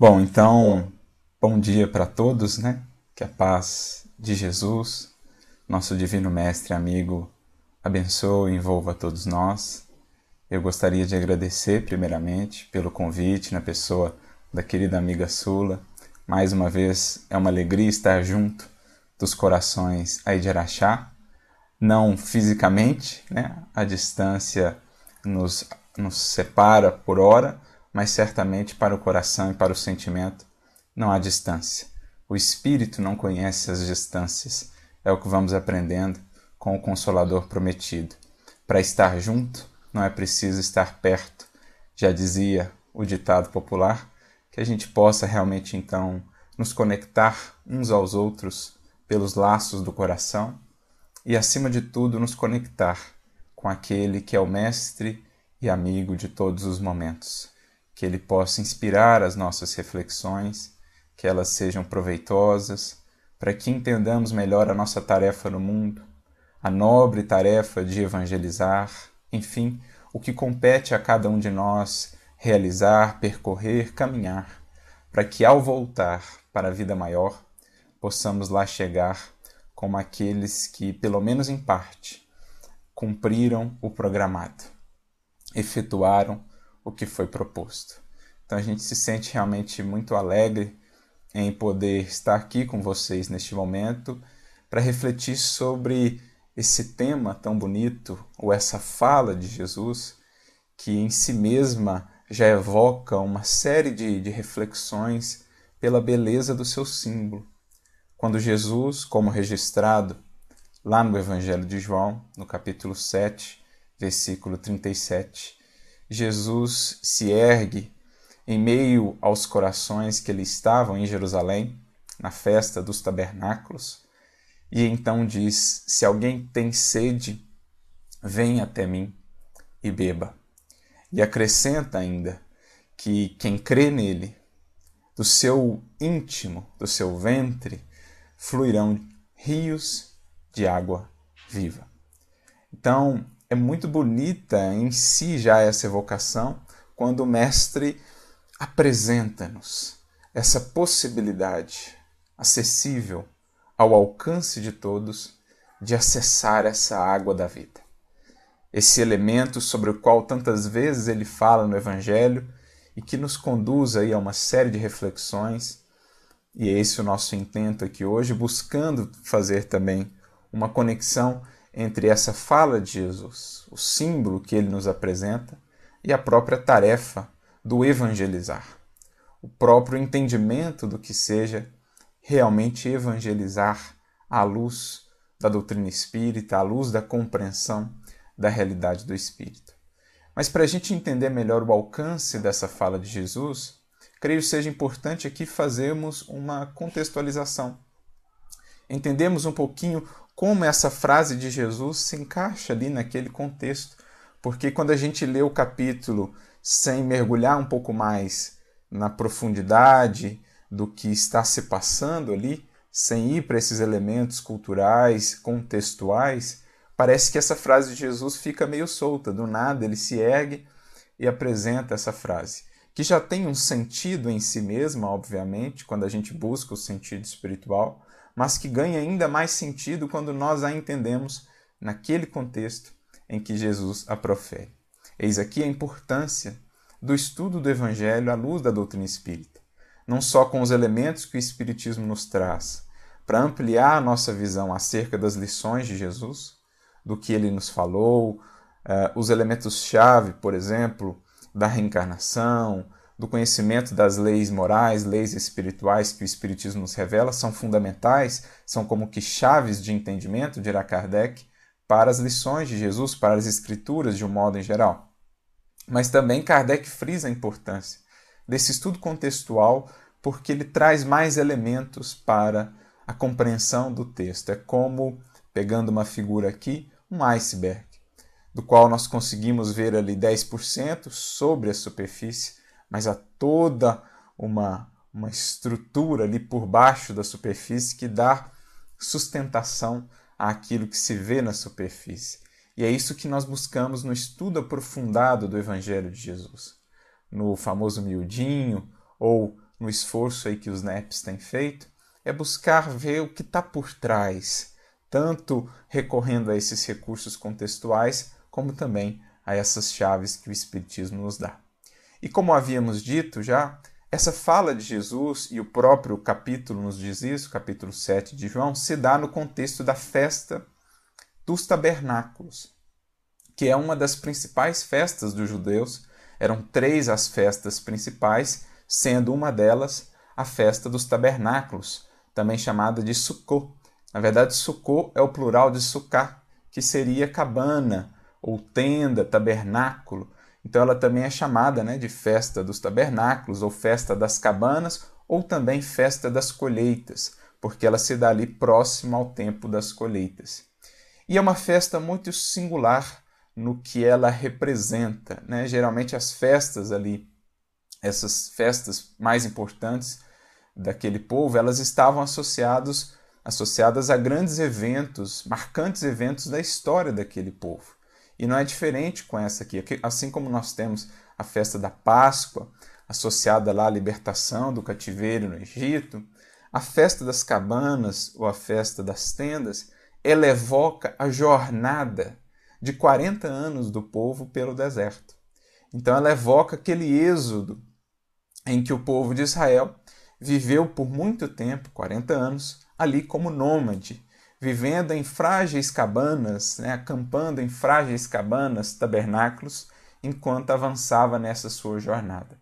Bom, então, bom dia para todos, né? Que a paz de Jesus, nosso divino mestre amigo, abençoe e envolva todos nós. Eu gostaria de agradecer, primeiramente, pelo convite na pessoa da querida amiga Sula. Mais uma vez, é uma alegria estar junto dos corações aí de Araxá, não fisicamente, né? A distância nos, nos separa por hora, mas certamente para o coração e para o sentimento não há distância. O espírito não conhece as distâncias. É o que vamos aprendendo com o Consolador prometido. Para estar junto, não é preciso estar perto. Já dizia o ditado popular, que a gente possa realmente então nos conectar uns aos outros pelos laços do coração e, acima de tudo, nos conectar com aquele que é o mestre e amigo de todos os momentos que ele possa inspirar as nossas reflexões, que elas sejam proveitosas, para que entendamos melhor a nossa tarefa no mundo, a nobre tarefa de evangelizar, enfim, o que compete a cada um de nós realizar, percorrer, caminhar, para que ao voltar para a vida maior, possamos lá chegar como aqueles que, pelo menos em parte, cumpriram o programado, efetuaram o que foi proposto. Então a gente se sente realmente muito alegre em poder estar aqui com vocês neste momento para refletir sobre esse tema tão bonito, ou essa fala de Jesus, que em si mesma já evoca uma série de, de reflexões pela beleza do seu símbolo. Quando Jesus, como registrado lá no Evangelho de João, no capítulo 7, versículo 37, Jesus se ergue em meio aos corações que ele estavam em Jerusalém, na festa dos tabernáculos, e então diz: Se alguém tem sede, venha até mim e beba. E acrescenta ainda que quem crê nele, do seu íntimo, do seu ventre, fluirão rios de água viva. Então, é muito bonita em si já essa evocação, quando o Mestre apresenta-nos essa possibilidade acessível ao alcance de todos de acessar essa água da vida. Esse elemento sobre o qual tantas vezes ele fala no Evangelho e que nos conduz aí a uma série de reflexões, e é esse o nosso intento aqui hoje, buscando fazer também uma conexão entre essa fala de Jesus, o símbolo que ele nos apresenta, e a própria tarefa do evangelizar. O próprio entendimento do que seja realmente evangelizar à luz da doutrina espírita, à luz da compreensão da realidade do espírito. Mas para a gente entender melhor o alcance dessa fala de Jesus, creio seja importante aqui fazermos uma contextualização. Entendemos um pouquinho como essa frase de Jesus se encaixa ali naquele contexto. Porque quando a gente lê o capítulo sem mergulhar um pouco mais na profundidade do que está se passando ali, sem ir para esses elementos culturais, contextuais, parece que essa frase de Jesus fica meio solta. Do nada ele se ergue e apresenta essa frase, que já tem um sentido em si mesma, obviamente, quando a gente busca o sentido espiritual, mas que ganha ainda mais sentido quando nós a entendemos naquele contexto em que Jesus a profere. Eis aqui a importância do estudo do Evangelho à luz da doutrina espírita, não só com os elementos que o Espiritismo nos traz, para ampliar a nossa visão acerca das lições de Jesus, do que ele nos falou, uh, os elementos-chave, por exemplo, da reencarnação, do conhecimento das leis morais, leis espirituais que o Espiritismo nos revela, são fundamentais, são como que chaves de entendimento, dirá Kardec, para as lições de Jesus, para as Escrituras de um modo em geral. Mas também Kardec frisa a importância desse estudo contextual, porque ele traz mais elementos para a compreensão do texto. É como, pegando uma figura aqui, um iceberg, do qual nós conseguimos ver ali 10% sobre a superfície, mas há toda uma, uma estrutura ali por baixo da superfície que dá sustentação àquilo que se vê na superfície. E é isso que nós buscamos no estudo aprofundado do Evangelho de Jesus. No famoso miudinho ou no esforço aí que os NEPs têm feito, é buscar ver o que está por trás, tanto recorrendo a esses recursos contextuais, como também a essas chaves que o Espiritismo nos dá. E como havíamos dito já, essa fala de Jesus, e o próprio capítulo nos diz isso, capítulo 7 de João, se dá no contexto da festa dos tabernáculos, que é uma das principais festas dos judeus. Eram três as festas principais, sendo uma delas a festa dos tabernáculos, também chamada de Sukkot. Na verdade, Sukkot é o plural de Sukkah, que seria cabana ou tenda, tabernáculo. Então ela também é chamada né, de festa dos tabernáculos, ou festa das cabanas, ou também festa das colheitas, porque ela se dá ali próxima ao tempo das colheitas. E é uma festa muito singular no que ela representa. Né? Geralmente as festas ali, essas festas mais importantes daquele povo, elas estavam associados, associadas a grandes eventos, marcantes eventos da história daquele povo. E não é diferente com essa aqui. Assim como nós temos a festa da Páscoa, associada lá à libertação do cativeiro no Egito, a festa das cabanas ou a festa das tendas, ela evoca a jornada de 40 anos do povo pelo deserto. Então ela evoca aquele êxodo em que o povo de Israel viveu por muito tempo, 40 anos, ali como nômade, vivendo em frágeis cabanas, né, acampando em frágeis cabanas, tabernáculos, enquanto avançava nessa sua jornada.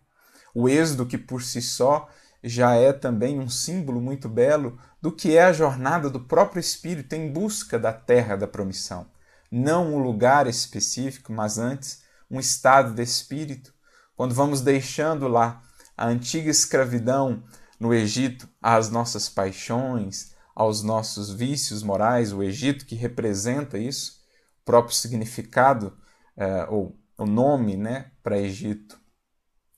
O êxodo, que por si só já é também um símbolo muito belo do que é a jornada do próprio Espírito em busca da terra da promissão. Não um lugar específico, mas antes um estado de espírito. Quando vamos deixando lá a antiga escravidão no Egito às nossas paixões, aos nossos vícios morais, o Egito que representa isso, o próprio significado, é, ou o nome né, para Egito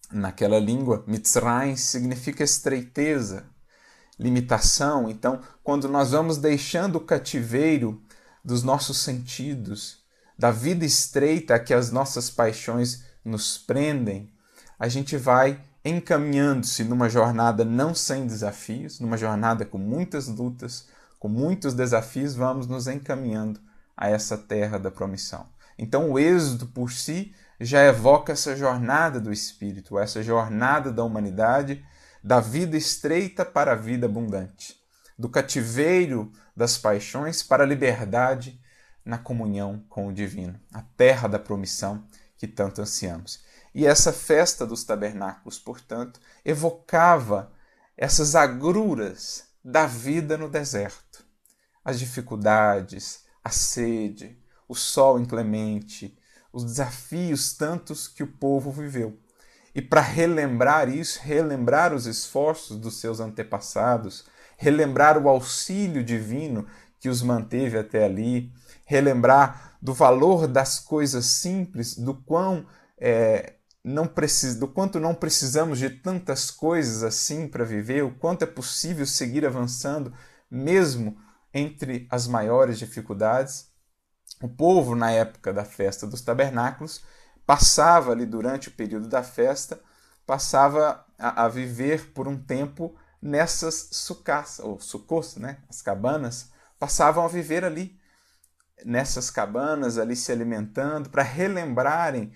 naquela língua, Mitzrayim significa estreiteza, limitação. Então, quando nós vamos deixando o cativeiro dos nossos sentidos, da vida estreita a que as nossas paixões nos prendem, a gente vai encaminhando-se numa jornada não sem desafios, numa jornada com muitas lutas, com muitos desafios, vamos nos encaminhando a essa terra da promissão. Então, o êxodo por si já evoca essa jornada do espírito, essa jornada da humanidade, da vida estreita para a vida abundante, do cativeiro das paixões para a liberdade na comunhão com o divino, a terra da promissão que tanto ansiamos. E essa festa dos tabernáculos, portanto, evocava essas agruras da vida no deserto. As dificuldades, a sede, o sol inclemente, os desafios tantos que o povo viveu. E para relembrar isso, relembrar os esforços dos seus antepassados, relembrar o auxílio divino que os manteve até ali, relembrar do valor das coisas simples, do quão é, não do quanto não precisamos de tantas coisas assim para viver, o quanto é possível seguir avançando mesmo entre as maiores dificuldades. O povo, na época da festa dos tabernáculos, passava ali durante o período da festa, passava a, a viver por um tempo nessas sucás, ou sucos, né? as cabanas, passavam a viver ali, nessas cabanas, ali se alimentando, para relembrarem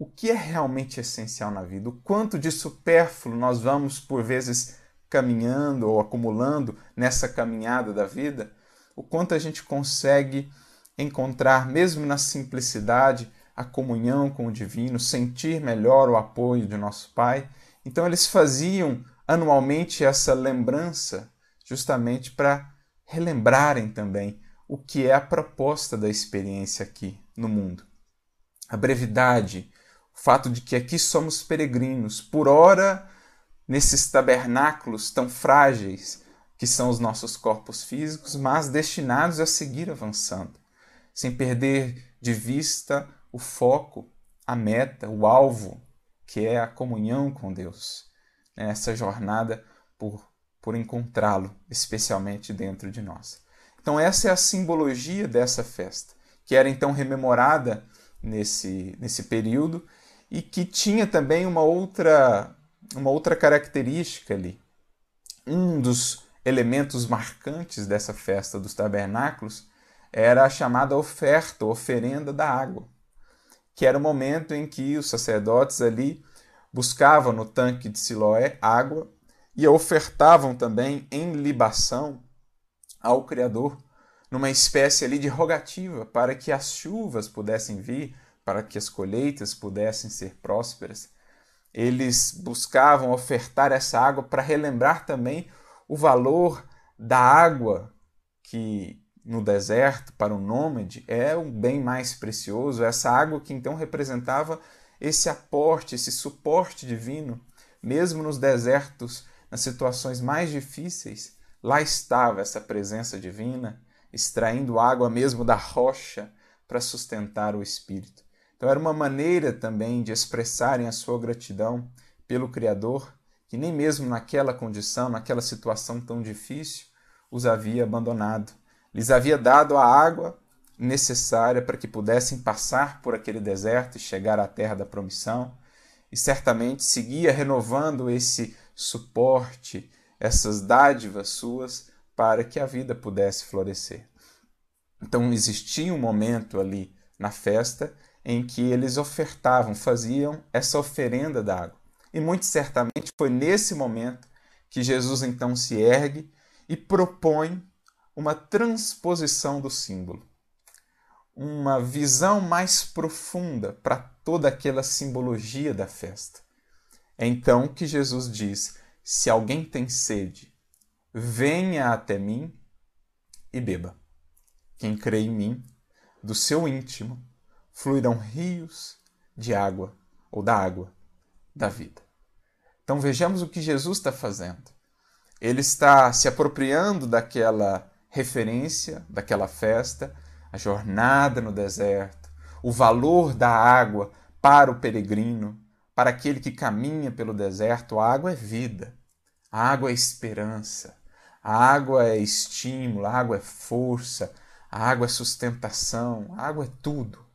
o que é realmente essencial na vida, o quanto de supérfluo nós vamos, por vezes, caminhando ou acumulando nessa caminhada da vida, o quanto a gente consegue encontrar, mesmo na simplicidade, a comunhão com o divino, sentir melhor o apoio de nosso Pai. Então, eles faziam anualmente essa lembrança, justamente para relembrarem também o que é a proposta da experiência aqui no mundo. A brevidade, fato de que aqui somos peregrinos, por ora nesses tabernáculos tão frágeis que são os nossos corpos físicos, mas destinados a seguir avançando, sem perder de vista o foco, a meta, o alvo, que é a comunhão com Deus, né? essa jornada por, por encontrá-lo, especialmente dentro de nós. Então, essa é a simbologia dessa festa, que era então rememorada nesse, nesse período e que tinha também uma outra, uma outra característica ali. Um dos elementos marcantes dessa festa dos tabernáculos era a chamada oferta, oferenda da água, que era o momento em que os sacerdotes ali buscavam no tanque de Siloé água e a ofertavam também em libação ao Criador, numa espécie ali de rogativa para que as chuvas pudessem vir, para que as colheitas pudessem ser prósperas. Eles buscavam ofertar essa água para relembrar também o valor da água que no deserto para o nômade é o bem mais precioso, essa água que então representava esse aporte, esse suporte divino, mesmo nos desertos, nas situações mais difíceis, lá estava essa presença divina, extraindo água mesmo da rocha para sustentar o espírito. Então era uma maneira também de expressarem a sua gratidão pelo Criador, que nem mesmo naquela condição, naquela situação tão difícil, os havia abandonado. Lhes havia dado a água necessária para que pudessem passar por aquele deserto e chegar à terra da promissão, e certamente seguia renovando esse suporte, essas dádivas suas para que a vida pudesse florescer. Então existia um momento ali na festa em que eles ofertavam, faziam essa oferenda da água. E muito certamente foi nesse momento que Jesus então se ergue e propõe uma transposição do símbolo uma visão mais profunda para toda aquela simbologia da festa. É então que Jesus diz: Se alguém tem sede, venha até mim e beba. Quem crê em mim, do seu íntimo fluirão rios de água ou da água da vida. Então vejamos o que Jesus está fazendo. Ele está se apropriando daquela referência, daquela festa, a jornada no deserto, o valor da água para o peregrino, para aquele que caminha pelo deserto. A água é vida, a água é esperança, a água é estímulo, a água é força, a água é sustentação, a água é tudo.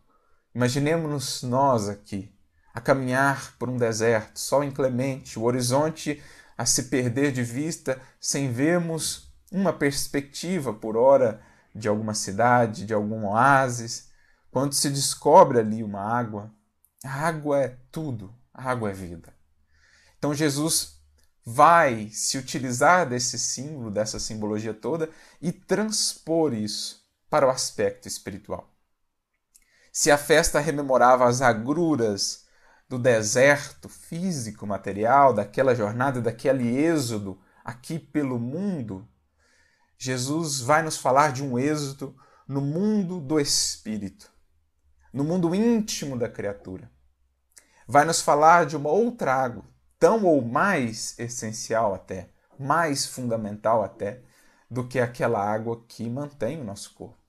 Imaginemos-nos nós aqui a caminhar por um deserto, sol inclemente, o horizonte a se perder de vista sem vermos uma perspectiva por hora de alguma cidade, de algum oásis, quando se descobre ali uma água, a água é tudo, a água é vida. Então Jesus vai se utilizar desse símbolo, dessa simbologia toda e transpor isso para o aspecto espiritual. Se a festa rememorava as agruras do deserto físico, material, daquela jornada, daquele êxodo aqui pelo mundo, Jesus vai nos falar de um êxodo no mundo do espírito, no mundo íntimo da criatura. Vai nos falar de uma outra água, tão ou mais essencial até, mais fundamental até, do que aquela água que mantém o nosso corpo.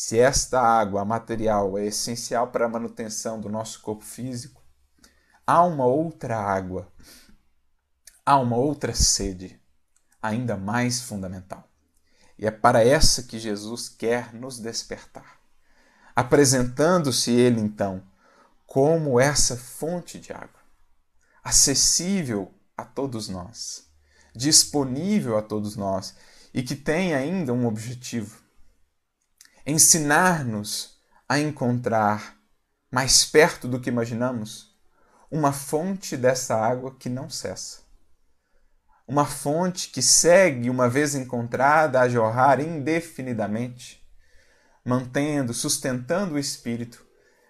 Se esta água material é essencial para a manutenção do nosso corpo físico, há uma outra água, há uma outra sede, ainda mais fundamental. E é para essa que Jesus quer nos despertar, apresentando-se Ele então como essa fonte de água, acessível a todos nós, disponível a todos nós e que tem ainda um objetivo: ensinar-nos a encontrar mais perto do que imaginamos uma fonte dessa água que não cessa uma fonte que segue, uma vez encontrada, a jorrar indefinidamente, mantendo, sustentando o espírito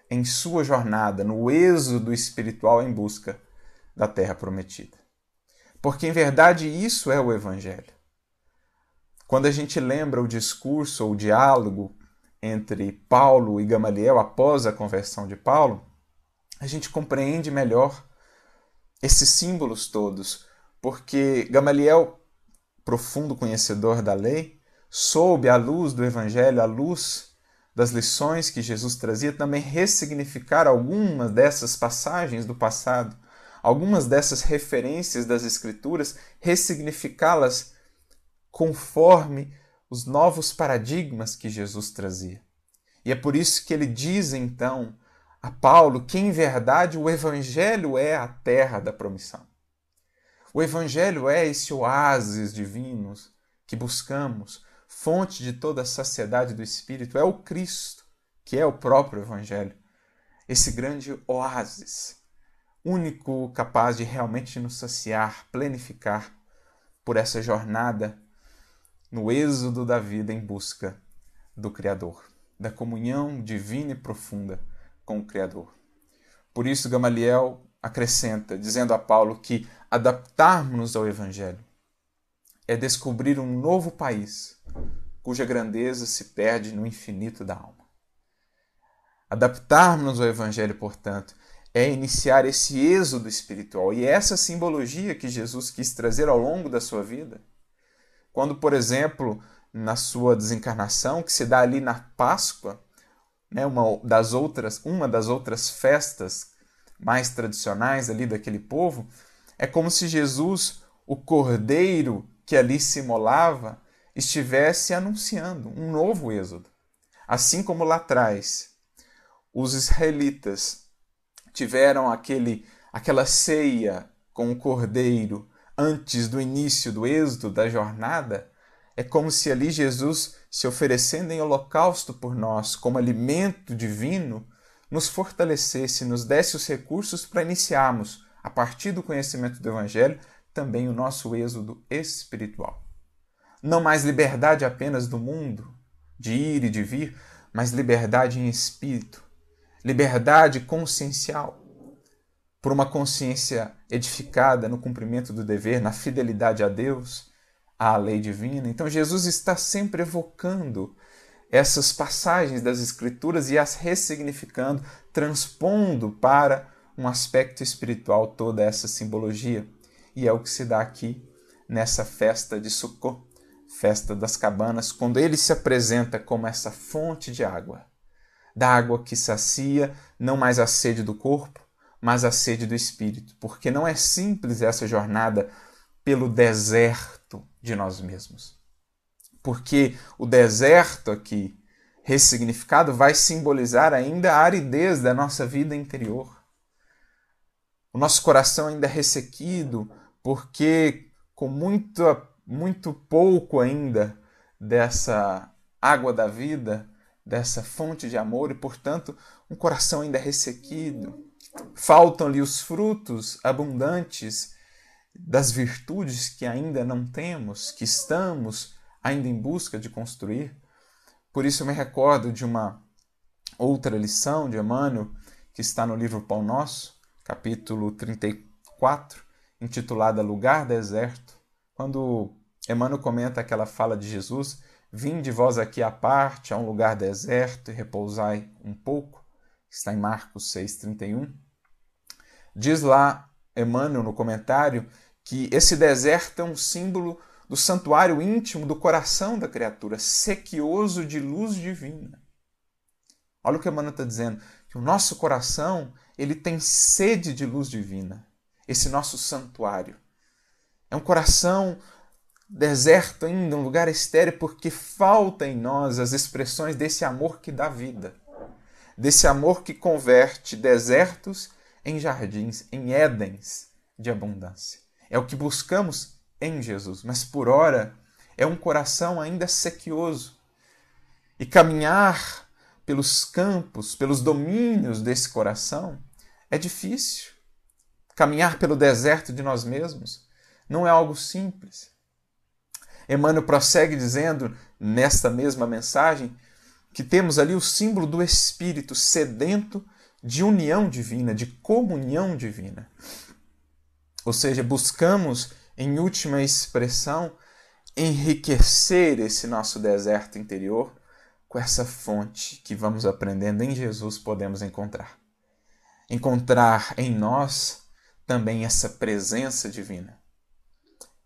em sua jornada, no êxodo espiritual em busca da terra prometida. Porque em verdade isso é o Evangelho. Quando a gente lembra o discurso ou o diálogo entre Paulo e Gamaliel após a conversão de Paulo, a gente compreende melhor esses símbolos todos porque Gamaliel, profundo conhecedor da lei, soube, à luz do Evangelho, à luz das lições que Jesus trazia, também ressignificar algumas dessas passagens do passado, algumas dessas referências das Escrituras, ressignificá-las conforme os novos paradigmas que Jesus trazia. E é por isso que ele diz então a Paulo que, em verdade, o Evangelho é a terra da promissão. O Evangelho é esse oásis divino que buscamos, fonte de toda a saciedade do Espírito, é o Cristo, que é o próprio Evangelho. Esse grande oásis, único capaz de realmente nos saciar, plenificar por essa jornada no êxodo da vida em busca do Criador, da comunhão divina e profunda com o Criador. Por isso, Gamaliel acrescenta, dizendo a Paulo que adaptarmos-nos ao Evangelho é descobrir um novo país cuja grandeza se perde no infinito da alma. Adaptarmos-nos ao Evangelho, portanto, é iniciar esse êxodo espiritual. E essa simbologia que Jesus quis trazer ao longo da sua vida. Quando, por exemplo, na sua desencarnação, que se dá ali na Páscoa, né, uma, das outras, uma das outras festas mais tradicionais ali daquele povo, é como se Jesus, o cordeiro que ali se imolava, estivesse anunciando um novo êxodo. Assim como lá atrás os israelitas tiveram aquele, aquela ceia com o cordeiro antes do início do êxodo da jornada, é como se ali Jesus, se oferecendo em holocausto por nós como alimento divino, nos fortalecesse, nos desse os recursos para iniciarmos, a partir do conhecimento do Evangelho, também o nosso êxodo espiritual. Não mais liberdade apenas do mundo, de ir e de vir, mas liberdade em espírito, liberdade consciencial, por uma consciência edificada no cumprimento do dever, na fidelidade a Deus, à lei divina. Então Jesus está sempre evocando essas passagens das Escrituras e as ressignificando, transpondo para um aspecto espiritual toda essa simbologia. E é o que se dá aqui nessa festa de Sukkot, festa das cabanas, quando ele se apresenta como essa fonte de água, da água que sacia não mais a sede do corpo, mas a sede do espírito, porque não é simples essa jornada pelo deserto de nós mesmos. Porque o deserto aqui, ressignificado, vai simbolizar ainda a aridez da nossa vida interior. O nosso coração ainda é ressequido, porque com muito, muito pouco ainda dessa água da vida, dessa fonte de amor, e portanto um coração ainda ressequido. Faltam-lhe os frutos abundantes das virtudes que ainda não temos, que estamos ainda em busca de construir. Por isso eu me recordo de uma outra lição de Emmanuel, que está no livro Pão Nosso, capítulo 34, intitulada Lugar Deserto, quando Emmanuel comenta aquela fala de Jesus: Vinde vós aqui à parte, a um lugar deserto, e repousai um pouco, está em Marcos 6,31. Diz lá Emmanuel no comentário que esse deserto é um símbolo do santuário íntimo do coração da criatura, sequioso de luz divina. Olha o que Emmanuel está dizendo, que o nosso coração ele tem sede de luz divina, esse nosso santuário. É um coração deserto ainda, um lugar estéreo, porque falta em nós as expressões desse amor que dá vida, desse amor que converte desertos em jardins, em édens de abundância. É o que buscamos em Jesus, mas por ora é um coração ainda sequioso. E caminhar pelos campos, pelos domínios desse coração é difícil. Caminhar pelo deserto de nós mesmos não é algo simples. Emmanuel prossegue dizendo, nesta mesma mensagem, que temos ali o símbolo do Espírito sedento de união divina, de comunhão divina. Ou seja, buscamos em última expressão, enriquecer esse nosso deserto interior com essa fonte que vamos aprendendo em Jesus podemos encontrar. Encontrar em nós também essa presença divina.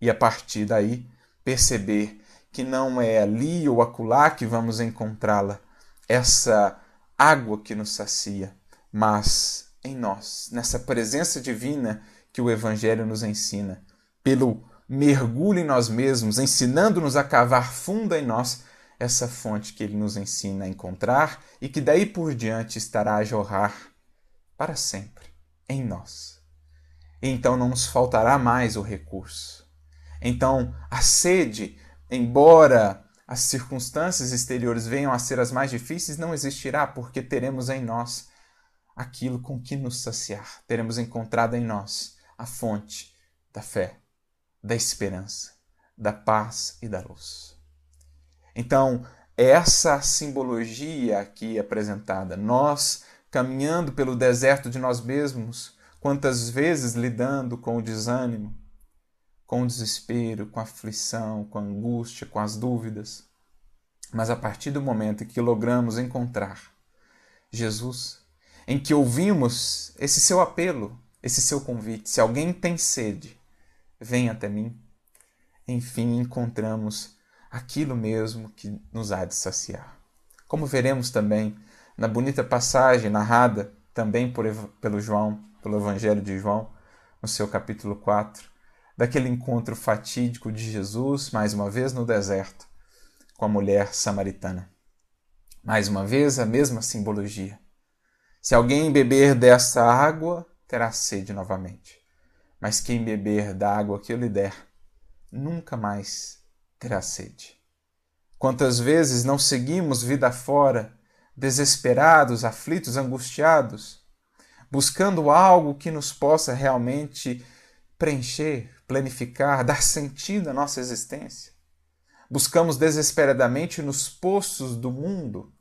E a partir daí perceber que não é ali ou acolá que vamos encontrá-la, essa água que nos sacia, mas em nós, nessa presença divina que o Evangelho nos ensina, pelo mergulho em nós mesmos, ensinando-nos a cavar fundo em nós essa fonte que ele nos ensina a encontrar e que daí por diante estará a jorrar para sempre em nós. e então não nos faltará mais o recurso. Então, a sede, embora as circunstâncias exteriores venham a ser as mais difíceis, não existirá, porque teremos em nós aquilo com que nos saciar. Teremos encontrado em nós a fonte da fé, da esperança, da paz e da luz. Então, essa simbologia aqui apresentada, nós caminhando pelo deserto de nós mesmos, quantas vezes lidando com o desânimo, com o desespero, com a aflição, com a angústia, com as dúvidas. Mas a partir do momento em que logramos encontrar Jesus, em que ouvimos esse seu apelo, esse seu convite, se alguém tem sede, venha até mim. Enfim, encontramos aquilo mesmo que nos há de saciar. Como veremos também na bonita passagem narrada também por, pelo João, pelo Evangelho de João, no seu capítulo 4, daquele encontro fatídico de Jesus, mais uma vez no deserto, com a mulher samaritana. Mais uma vez, a mesma simbologia. Se alguém beber dessa água, terá sede novamente. Mas quem beber da água que eu lhe der, nunca mais terá sede. Quantas vezes não seguimos vida fora, desesperados, aflitos, angustiados, buscando algo que nos possa realmente preencher, planificar, dar sentido à nossa existência. Buscamos desesperadamente nos poços do mundo,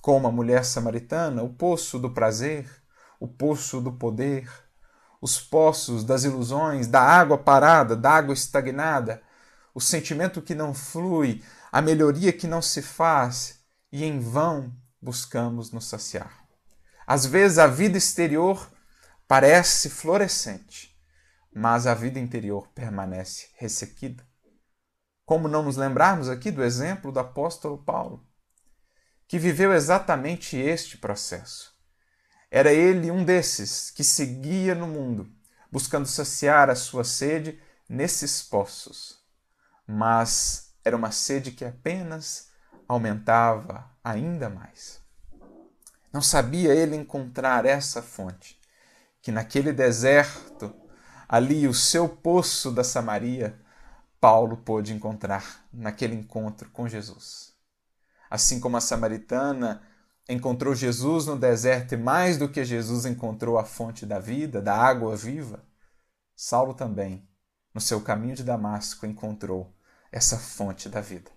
como a mulher samaritana, o poço do prazer, o poço do poder, os poços das ilusões, da água parada, da água estagnada, o sentimento que não flui, a melhoria que não se faz e em vão buscamos nos saciar. Às vezes a vida exterior parece florescente, mas a vida interior permanece ressequida. Como não nos lembrarmos aqui do exemplo do apóstolo Paulo, que viveu exatamente este processo. Era ele um desses que seguia no mundo, buscando saciar a sua sede nesses poços mas era uma sede que apenas aumentava ainda mais. Não sabia ele encontrar essa fonte, que naquele deserto, ali o seu poço da Samaria, Paulo pôde encontrar naquele encontro com Jesus. Assim como a samaritana encontrou Jesus no deserto e mais do que Jesus encontrou a fonte da vida, da água viva, Saulo também, no seu caminho de Damasco, encontrou essa fonte da vida.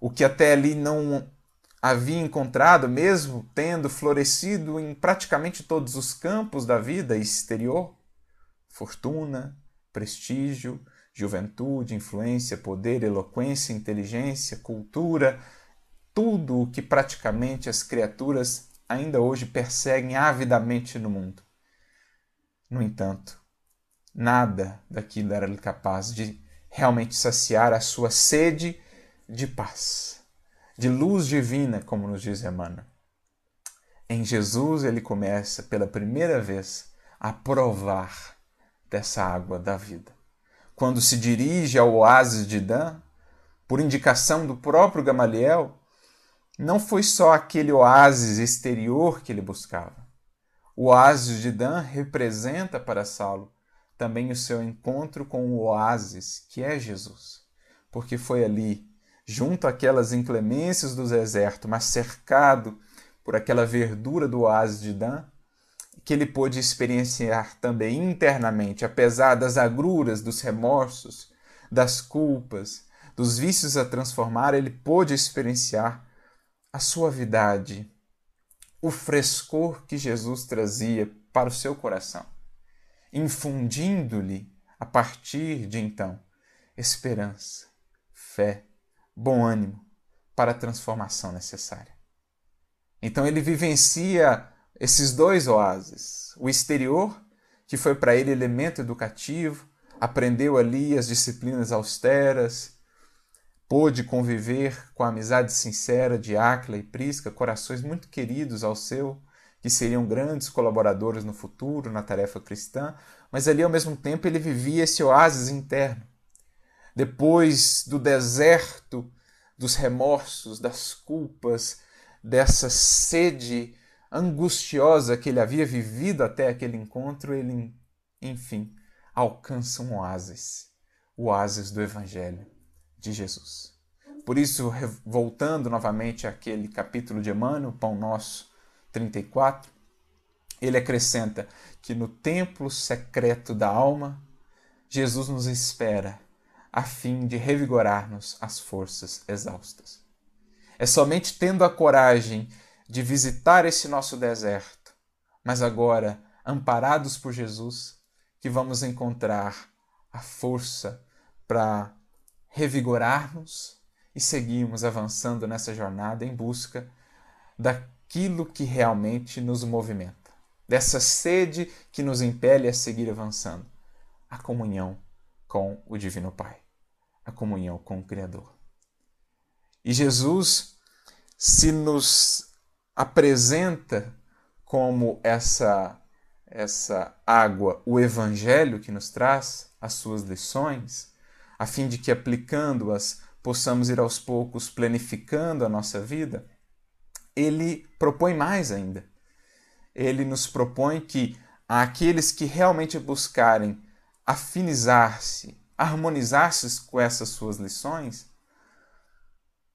O que até ali não havia encontrado, mesmo tendo florescido em praticamente todos os campos da vida exterior fortuna, prestígio, juventude, influência, poder, eloquência, inteligência, cultura, tudo o que praticamente as criaturas ainda hoje perseguem avidamente no mundo. No entanto, nada daquilo era capaz de realmente saciar a sua sede de paz, de luz divina, como nos diz Emmanuel. Em Jesus ele começa pela primeira vez a provar dessa água da vida. Quando se dirige ao oásis de Dan, por indicação do próprio Gamaliel, não foi só aquele oásis exterior que ele buscava. O oásis de Dan representa para Saulo também o seu encontro com o oásis, que é Jesus. Porque foi ali, junto àquelas inclemências do deserto, mas cercado por aquela verdura do oásis de Dan, que ele pôde experienciar também internamente, apesar das agruras, dos remorsos, das culpas, dos vícios a transformar, ele pôde experienciar a suavidade, o frescor que Jesus trazia para o seu coração infundindo-lhe, a partir de então, esperança, fé, bom ânimo para a transformação necessária. Então ele vivencia esses dois oásis: o exterior, que foi para ele elemento educativo, aprendeu ali as disciplinas austeras, pôde conviver com a amizade sincera de Áquila e Prisca, corações muito queridos ao seu que seriam grandes colaboradores no futuro na tarefa cristã, mas ali ao mesmo tempo ele vivia esse oásis interno. Depois do deserto, dos remorsos, das culpas, dessa sede angustiosa que ele havia vivido até aquele encontro, ele enfim, alcança um oásis, o oásis do Evangelho de Jesus. Por isso, voltando novamente àquele capítulo de Emmanuel, Pão Nosso 34, ele acrescenta que no templo secreto da alma, Jesus nos espera a fim de revigorar-nos as forças exaustas. É somente tendo a coragem de visitar esse nosso deserto, mas agora amparados por Jesus, que vamos encontrar a força para revigorar-nos e seguirmos avançando nessa jornada em busca daquilo que realmente nos movimenta, dessa sede que nos impele a seguir avançando a comunhão com o Divino Pai, a comunhão com o Criador. E Jesus se nos apresenta como essa essa água, o evangelho que nos traz as suas lições, a fim de que aplicando-as possamos ir aos poucos planificando a nossa vida, ele propõe mais ainda. Ele nos propõe que aqueles que realmente buscarem afinizar-se, harmonizar-se com essas suas lições,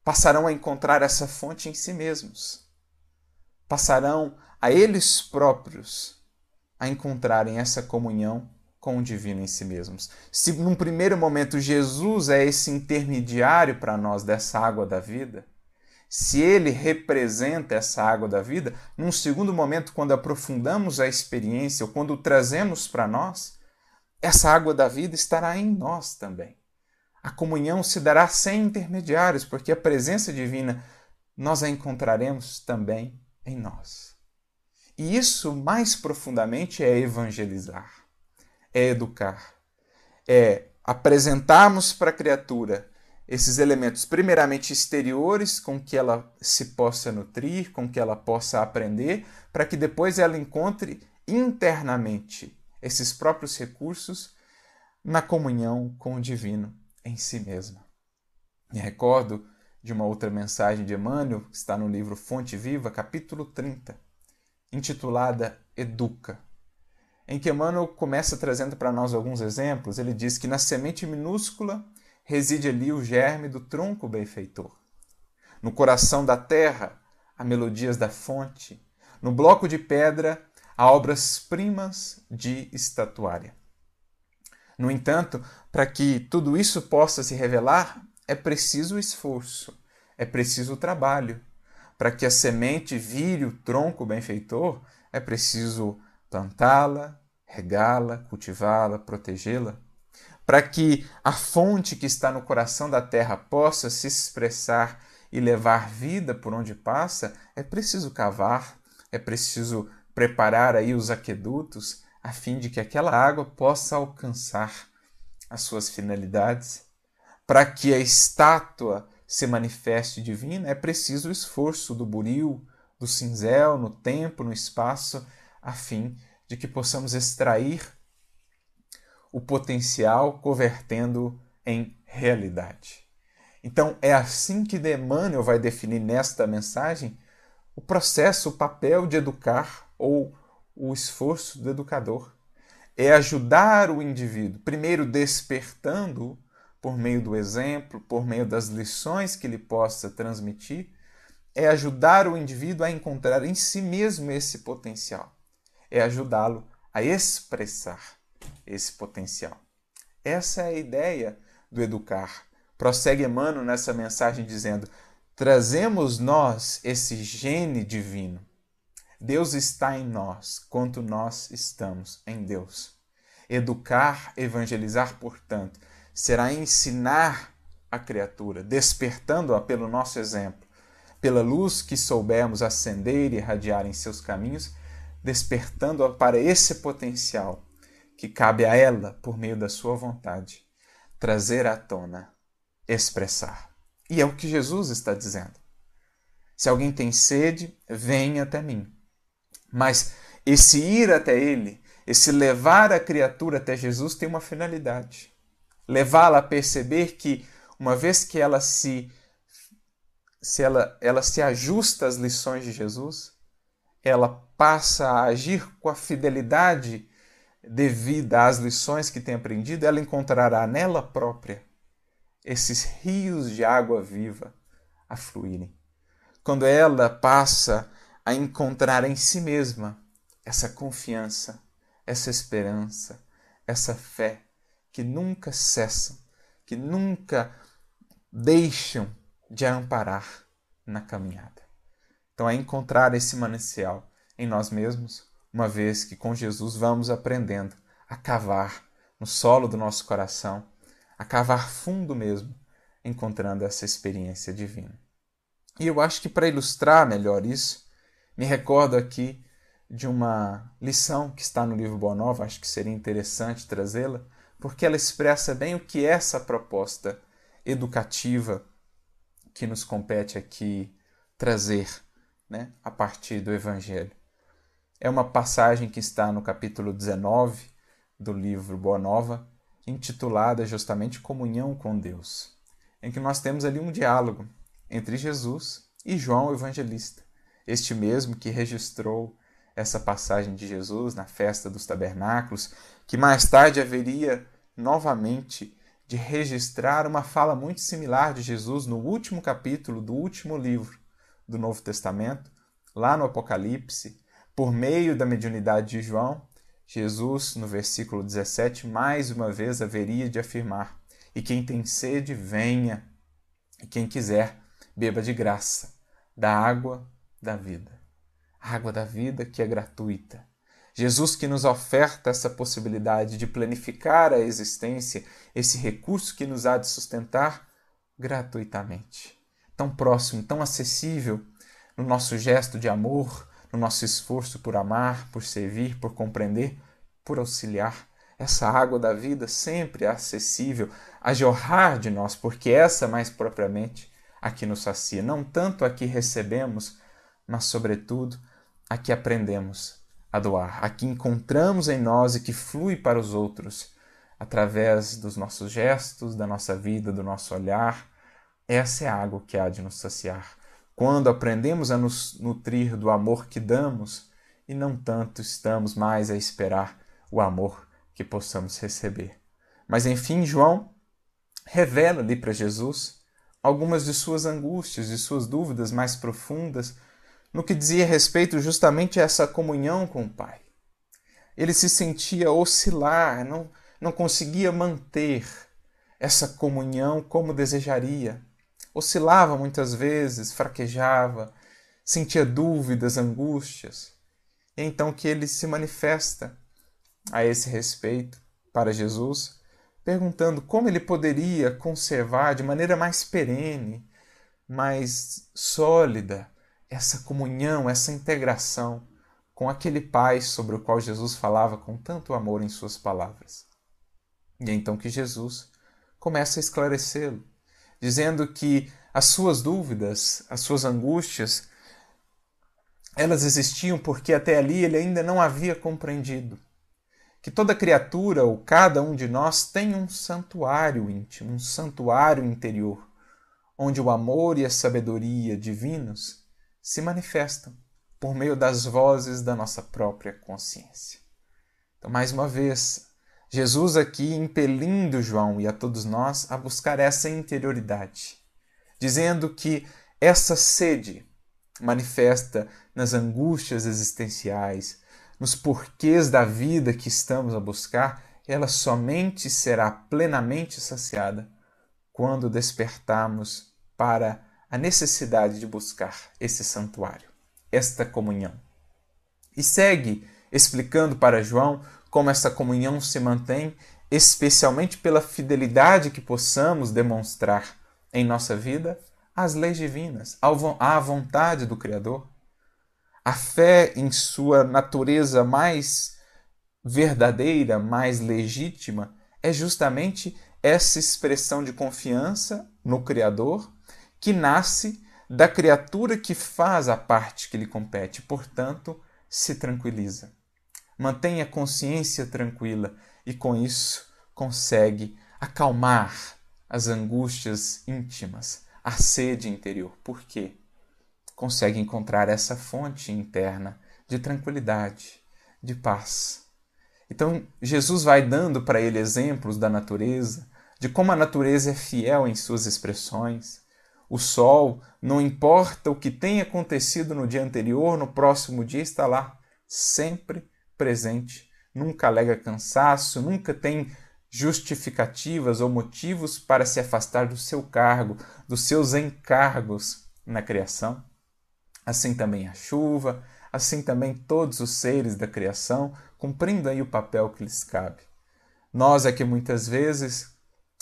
passarão a encontrar essa fonte em si mesmos. Passarão a eles próprios a encontrarem essa comunhão com o divino em si mesmos. Se num primeiro momento Jesus é esse intermediário para nós dessa água da vida, se ele representa essa água da vida, num segundo momento, quando aprofundamos a experiência ou quando o trazemos para nós, essa água da vida estará em nós também. A comunhão se dará sem intermediários, porque a presença divina nós a encontraremos também em nós. E isso mais profundamente é evangelizar, é educar, é apresentarmos para a criatura esses elementos, primeiramente exteriores, com que ela se possa nutrir, com que ela possa aprender, para que depois ela encontre internamente esses próprios recursos na comunhão com o divino em si mesma. Me recordo de uma outra mensagem de Emmanuel, que está no livro Fonte Viva, capítulo 30, intitulada Educa, em que Emmanuel começa trazendo para nós alguns exemplos. Ele diz que na semente minúscula reside ali o germe do tronco benfeitor. No coração da terra, há melodias da fonte. No bloco de pedra, a obras-primas de estatuária. No entanto, para que tudo isso possa se revelar, é preciso esforço, é preciso trabalho. Para que a semente vire o tronco benfeitor, é preciso plantá-la, regá-la, cultivá-la, protegê-la. Para que a fonte que está no coração da terra possa se expressar e levar vida por onde passa, é preciso cavar, é preciso preparar aí os aquedutos a fim de que aquela água possa alcançar as suas finalidades. Para que a estátua se manifeste divina, é preciso o esforço do buril, do cinzel, no tempo, no espaço, a fim de que possamos extrair o potencial convertendo em realidade. Então, é assim que Emmanuel vai definir nesta mensagem o processo, o papel de educar ou o esforço do educador. É ajudar o indivíduo, primeiro despertando por meio do exemplo, por meio das lições que ele possa transmitir, é ajudar o indivíduo a encontrar em si mesmo esse potencial. É ajudá-lo a expressar esse potencial. Essa é a ideia do educar. Prossegue Emmanuel nessa mensagem dizendo: trazemos nós esse gene divino Deus está em nós, quanto nós estamos em Deus. Educar, evangelizar, portanto, será ensinar a criatura, despertando-a pelo nosso exemplo, pela luz que soubermos acender e irradiar em seus caminhos, despertando-a para esse potencial que cabe a ela, por meio da sua vontade, trazer à tona, expressar. E é o que Jesus está dizendo. Se alguém tem sede, venha até mim. Mas esse ir até Ele, esse levar a criatura até Jesus tem uma finalidade. Levá-la a perceber que, uma vez que ela se, se ela, ela se ajusta às lições de Jesus, ela passa a agir com a fidelidade devida às lições que tem aprendido, ela encontrará nela própria esses rios de água viva a fluírem. Quando ela passa a encontrar em si mesma essa confiança, essa esperança, essa fé que nunca cessam, que nunca deixam de amparar na caminhada. Então, é encontrar esse manancial em nós mesmos, uma vez que com Jesus vamos aprendendo a cavar no solo do nosso coração, a cavar fundo mesmo, encontrando essa experiência divina. E eu acho que para ilustrar melhor isso, me recordo aqui de uma lição que está no livro Boa Nova, acho que seria interessante trazê-la, porque ela expressa bem o que é essa proposta educativa que nos compete aqui trazer né, a partir do Evangelho. É uma passagem que está no capítulo 19 do livro Boa Nova, intitulada justamente Comunhão com Deus, em que nós temos ali um diálogo entre Jesus e João o Evangelista, este mesmo que registrou essa passagem de Jesus na festa dos tabernáculos, que mais tarde haveria novamente de registrar uma fala muito similar de Jesus no último capítulo do último livro do Novo Testamento, lá no Apocalipse, por meio da mediunidade de João, Jesus, no versículo 17, mais uma vez haveria de afirmar: E quem tem sede, venha, e quem quiser, beba de graça da água da vida. A água da vida que é gratuita. Jesus que nos oferta essa possibilidade de planificar a existência, esse recurso que nos há de sustentar gratuitamente. Tão próximo, tão acessível no nosso gesto de amor, no nosso esforço por amar, por servir, por compreender, por auxiliar. Essa água da vida sempre é acessível a jorrar de nós, porque essa mais propriamente a que nos sacia, não tanto a que recebemos, mas sobretudo a que aprendemos a doar, a que encontramos em nós e que flui para os outros através dos nossos gestos, da nossa vida, do nosso olhar. Essa é a água que há de nos saciar. Quando aprendemos a nos nutrir do amor que damos e não tanto estamos mais a esperar o amor que possamos receber. Mas enfim, João revela-lhe para Jesus algumas de suas angústias, de suas dúvidas mais profundas no que dizia respeito justamente a essa comunhão com o Pai. Ele se sentia oscilar, não, não conseguia manter essa comunhão como desejaria. Oscilava muitas vezes, fraquejava, sentia dúvidas, angústias. E é então que ele se manifesta a esse respeito para Jesus, perguntando como ele poderia conservar de maneira mais perene, mais sólida, essa comunhão, essa integração com aquele Pai sobre o qual Jesus falava com tanto amor em suas palavras. E é então que Jesus começa a esclarecê-lo, dizendo que as suas dúvidas, as suas angústias, elas existiam porque até ali ele ainda não havia compreendido que toda criatura ou cada um de nós tem um santuário íntimo, um santuário interior, onde o amor e a sabedoria divinos se manifestam por meio das vozes da nossa própria consciência. Então, mais uma vez, Jesus aqui impelindo João e a todos nós a buscar essa interioridade, dizendo que essa sede manifesta nas angústias existenciais, nos porquês da vida que estamos a buscar, ela somente será plenamente saciada quando despertarmos para a necessidade de buscar esse santuário, esta comunhão. E segue explicando para João como essa comunhão se mantém, especialmente pela fidelidade que possamos demonstrar em nossa vida às leis divinas, à vontade do Criador. A fé em sua natureza mais verdadeira, mais legítima, é justamente essa expressão de confiança no Criador que nasce da criatura que faz a parte que lhe compete, portanto, se tranquiliza. Mantém a consciência tranquila e, com isso, consegue acalmar as angústias íntimas, a sede interior. Por quê? Consegue encontrar essa fonte interna de tranquilidade, de paz. Então, Jesus vai dando para ele exemplos da natureza, de como a natureza é fiel em suas expressões. O sol, não importa o que tenha acontecido no dia anterior, no próximo dia está lá, sempre presente, nunca alega cansaço, nunca tem justificativas ou motivos para se afastar do seu cargo, dos seus encargos na criação. Assim também a chuva, assim também todos os seres da criação, cumprindo aí o papel que lhes cabe. Nós é que muitas vezes,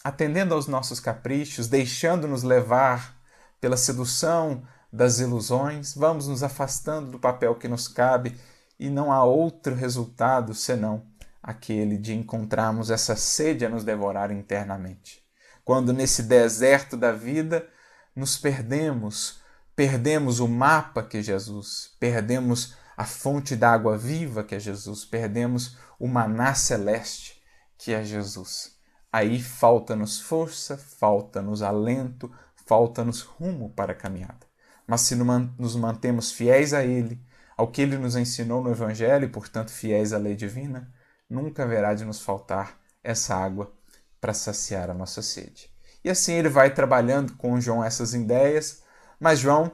atendendo aos nossos caprichos, deixando-nos levar pela sedução das ilusões, vamos nos afastando do papel que nos cabe e não há outro resultado senão aquele de encontrarmos essa sede a nos devorar internamente. Quando nesse deserto da vida nos perdemos, perdemos o mapa que é Jesus, perdemos a fonte da água viva que é Jesus, perdemos o maná celeste que é Jesus. Aí falta-nos força, falta-nos alento, falta-nos rumo para a caminhada. Mas se nos mantemos fiéis a Ele, ao que Ele nos ensinou no Evangelho e, portanto, fiéis à lei divina, nunca haverá de nos faltar essa água para saciar a nossa sede. E assim ele vai trabalhando com João essas ideias, mas João,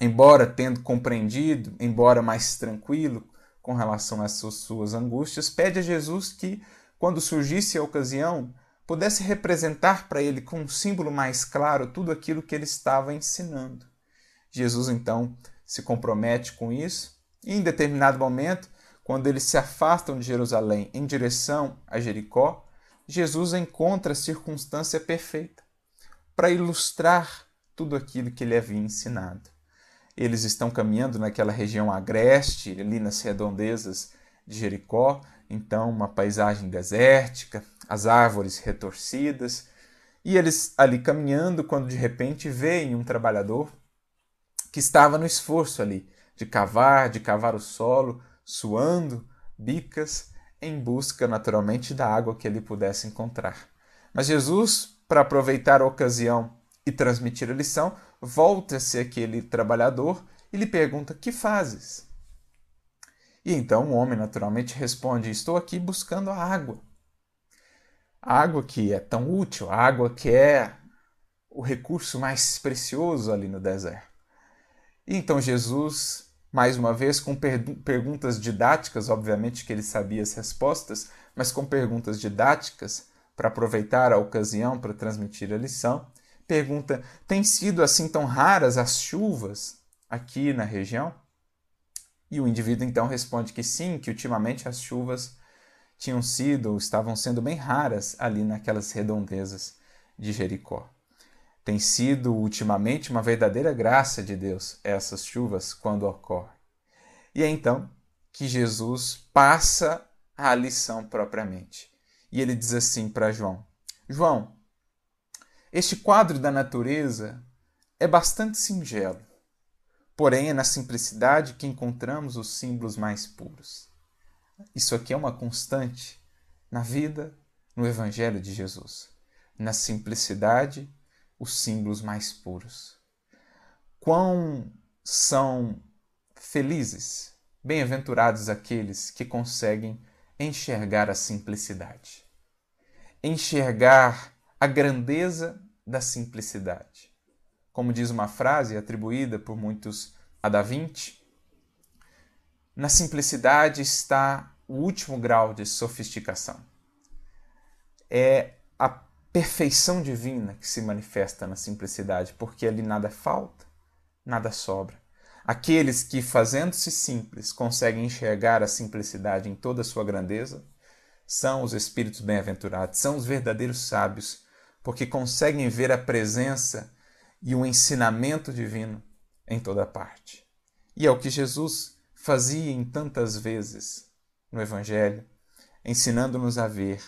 embora tendo compreendido, embora mais tranquilo com relação a essas suas angústias, pede a Jesus que, quando surgisse a ocasião, pudesse representar para ele com um símbolo mais claro tudo aquilo que ele estava ensinando. Jesus então se compromete com isso e, em determinado momento, quando eles se afastam de Jerusalém em direção a Jericó, Jesus encontra a circunstância perfeita para ilustrar tudo aquilo que ele havia ensinado. Eles estão caminhando naquela região agreste, ali nas redondezas de Jericó, então uma paisagem desértica, as árvores retorcidas, e eles ali caminhando quando de repente veem um trabalhador que estava no esforço ali de cavar, de cavar o solo, suando, bicas, em busca naturalmente da água que ele pudesse encontrar. Mas Jesus, para aproveitar a ocasião e transmitir a lição, volta-se aquele trabalhador e lhe pergunta: Que fazes? E então o homem naturalmente responde: Estou aqui buscando a água. A água que é tão útil, a água que é o recurso mais precioso ali no deserto. Então Jesus mais uma vez com per perguntas didáticas, obviamente que ele sabia as respostas, mas com perguntas didáticas para aproveitar a ocasião para transmitir a lição. Pergunta: tem sido assim tão raras as chuvas aqui na região? E o indivíduo então responde que sim, que ultimamente as chuvas tinham sido ou estavam sendo bem raras ali naquelas redondezas de Jericó. Tem sido ultimamente uma verdadeira graça de Deus essas chuvas quando ocorrem. E é então que Jesus passa a lição propriamente. E ele diz assim para João: João, este quadro da natureza é bastante singelo, porém é na simplicidade que encontramos os símbolos mais puros. Isso aqui é uma constante na vida, no Evangelho de Jesus. Na simplicidade os símbolos mais puros. Quão são felizes, bem-aventurados aqueles que conseguem enxergar a simplicidade, enxergar a grandeza da simplicidade. Como diz uma frase atribuída por muitos a Da Vinci, na simplicidade está o último grau de sofisticação. É a perfeição divina que se manifesta na simplicidade, porque ali nada falta, nada sobra. Aqueles que, fazendo-se simples, conseguem enxergar a simplicidade em toda a sua grandeza, são os espíritos bem-aventurados, são os verdadeiros sábios, porque conseguem ver a presença e o ensinamento divino em toda parte. E é o que Jesus fazia em tantas vezes no Evangelho, ensinando-nos a ver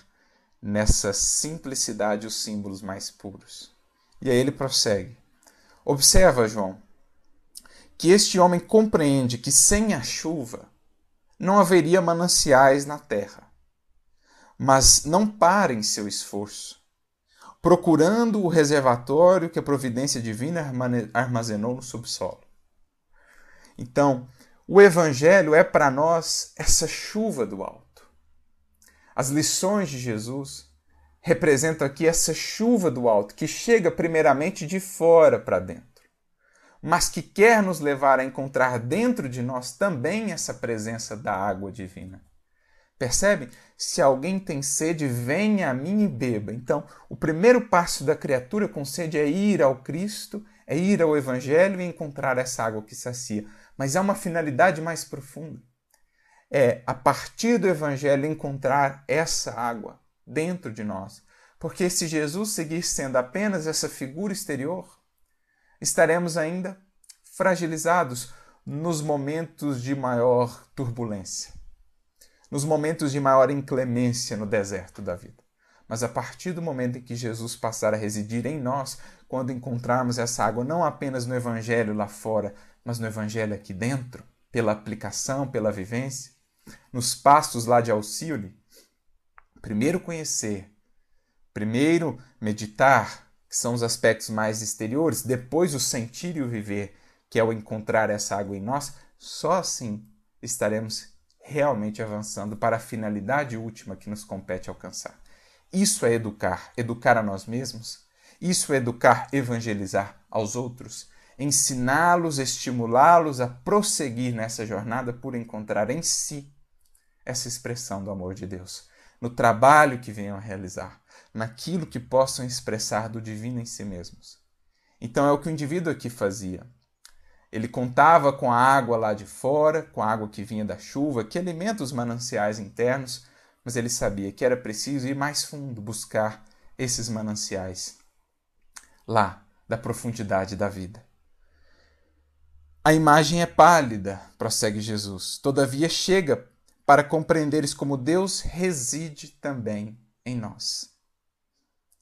nessa simplicidade os símbolos mais puros. E aí ele prossegue. Observa, João, que este homem compreende que sem a chuva não haveria mananciais na terra, mas não para em seu esforço, procurando o reservatório que a providência divina armazenou no subsolo. Então, o Evangelho é para nós essa chuva do alto as lições de Jesus, representam aqui essa chuva do alto que chega primeiramente de fora para dentro, mas que quer nos levar a encontrar dentro de nós também essa presença da água divina. Percebe? Se alguém tem sede, venha a mim e beba. Então, o primeiro passo da criatura com sede é ir ao Cristo, é ir ao Evangelho e encontrar essa água que sacia. Mas há uma finalidade mais profunda. É, a partir do Evangelho, encontrar essa água dentro de nós. Porque se Jesus seguir sendo apenas essa figura exterior, estaremos ainda fragilizados nos momentos de maior turbulência nos momentos de maior inclemência no deserto da vida. Mas a partir do momento em que Jesus passar a residir em nós, quando encontrarmos essa água não apenas no Evangelho lá fora, mas no Evangelho aqui dentro, pela aplicação, pela vivência, nos passos lá de Alcíone, primeiro conhecer, primeiro meditar, que são os aspectos mais exteriores, depois o sentir e o viver, que é o encontrar essa água em nós, só assim estaremos realmente avançando para a finalidade última que nos compete alcançar. Isso é educar, educar a nós mesmos. Isso é educar, evangelizar aos outros, ensiná-los, estimulá-los a prosseguir nessa jornada por encontrar em si essa expressão do amor de Deus, no trabalho que venham a realizar, naquilo que possam expressar do divino em si mesmos. Então é o que o indivíduo aqui fazia. Ele contava com a água lá de fora, com a água que vinha da chuva, que alimenta os mananciais internos, mas ele sabia que era preciso ir mais fundo, buscar esses mananciais lá, da profundidade da vida. A imagem é pálida, prossegue Jesus, todavia chega para compreenderes como Deus reside também em nós.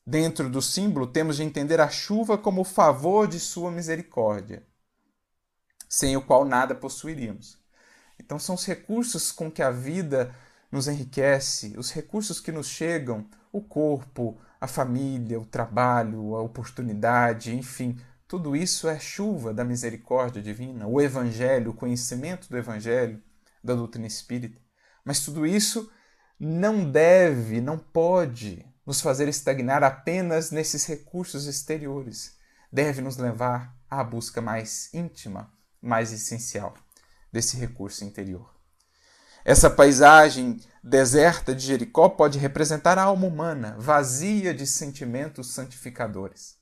Dentro do símbolo, temos de entender a chuva como o favor de sua misericórdia sem o qual nada possuiríamos. Então, são os recursos com que a vida nos enriquece, os recursos que nos chegam, o corpo, a família, o trabalho, a oportunidade, enfim, tudo isso é chuva da misericórdia divina, o Evangelho, o conhecimento do Evangelho, da doutrina espírita. Mas tudo isso não deve, não pode nos fazer estagnar apenas nesses recursos exteriores. Deve nos levar à busca mais íntima mais essencial desse recurso interior. Essa paisagem deserta de Jericó pode representar a alma humana, vazia de sentimentos santificadores.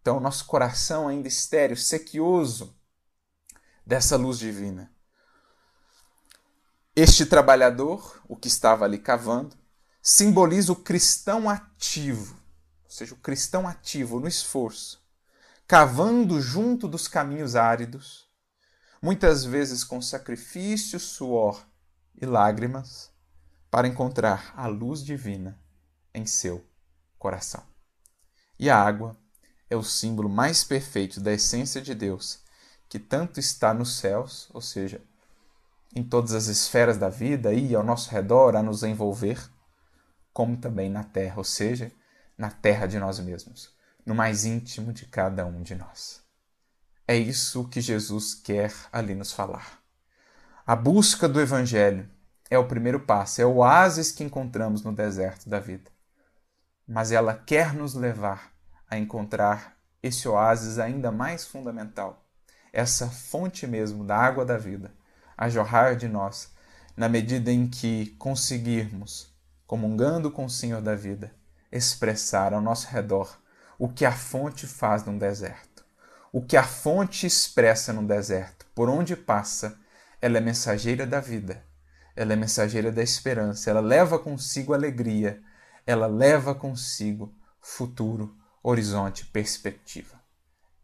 Então, nosso coração ainda estéreo, sequioso dessa luz divina. Este trabalhador, o que estava ali cavando, simboliza o cristão ativo, ou seja, o cristão ativo no esforço, cavando junto dos caminhos áridos, muitas vezes com sacrifício, suor e lágrimas, para encontrar a luz divina em seu coração. E a água é o símbolo mais perfeito da essência de Deus, que tanto está nos céus, ou seja, em todas as esferas da vida e ao nosso redor a nos envolver, como também na terra, ou seja, na terra de nós mesmos, no mais íntimo de cada um de nós. É isso que Jesus quer ali nos falar. A busca do Evangelho é o primeiro passo, é o oásis que encontramos no deserto da vida. Mas ela quer nos levar a encontrar esse oásis ainda mais fundamental, essa fonte mesmo da água da vida, a jorrar de nós, na medida em que conseguirmos, comungando com o Senhor da vida, expressar ao nosso redor o que a fonte faz num deserto o que a fonte expressa no deserto, por onde passa, ela é mensageira da vida, ela é mensageira da esperança, ela leva consigo alegria, ela leva consigo futuro, horizonte, perspectiva.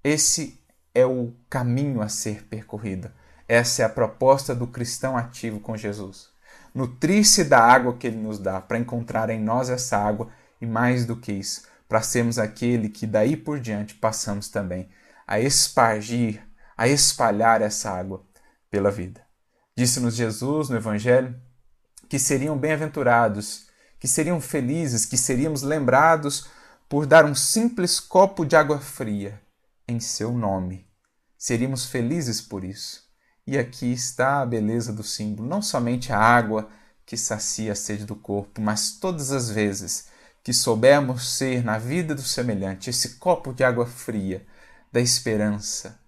Esse é o caminho a ser percorrido. Essa é a proposta do cristão ativo com Jesus. Nutrir-se da água que ele nos dá, para encontrar em nós essa água e mais do que isso, para sermos aquele que daí por diante passamos também a espargir, a espalhar essa água pela vida. Disse-nos Jesus no Evangelho que seriam bem-aventurados, que seriam felizes, que seríamos lembrados por dar um simples copo de água fria em seu nome. Seríamos felizes por isso. E aqui está a beleza do símbolo, não somente a água que sacia a sede do corpo, mas todas as vezes que soubermos ser na vida do semelhante esse copo de água fria, da esperança,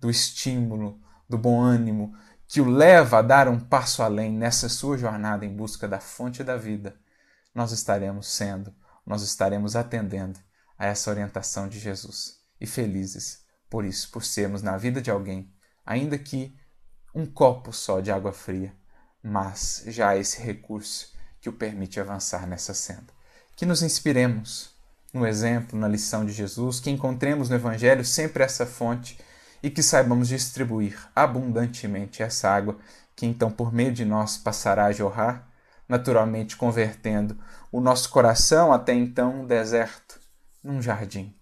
do estímulo, do bom ânimo, que o leva a dar um passo além nessa sua jornada em busca da fonte da vida, nós estaremos sendo, nós estaremos atendendo a essa orientação de Jesus. E felizes por isso, por sermos na vida de alguém, ainda que um copo só de água fria, mas já há esse recurso que o permite avançar nessa senda. Que nos inspiremos no exemplo, na lição de Jesus, que encontremos no Evangelho sempre essa fonte e que saibamos distribuir abundantemente essa água que então por meio de nós passará a jorrar, naturalmente convertendo o nosso coração até então um deserto num jardim,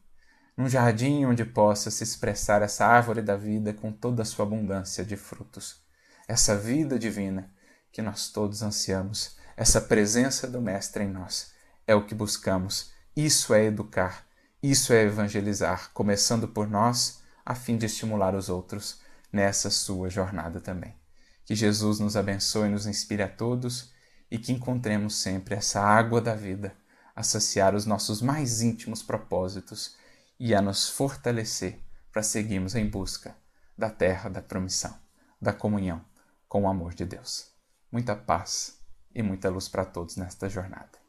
num jardim onde possa se expressar essa árvore da vida com toda a sua abundância de frutos, essa vida divina que nós todos ansiamos, essa presença do mestre em nós, é o que buscamos. Isso é educar, isso é evangelizar, começando por nós a fim de estimular os outros nessa sua jornada também. Que Jesus nos abençoe e nos inspire a todos e que encontremos sempre essa água da vida a saciar os nossos mais íntimos propósitos e a nos fortalecer para seguirmos em busca da terra da promissão, da comunhão com o amor de Deus. Muita paz e muita luz para todos nesta jornada.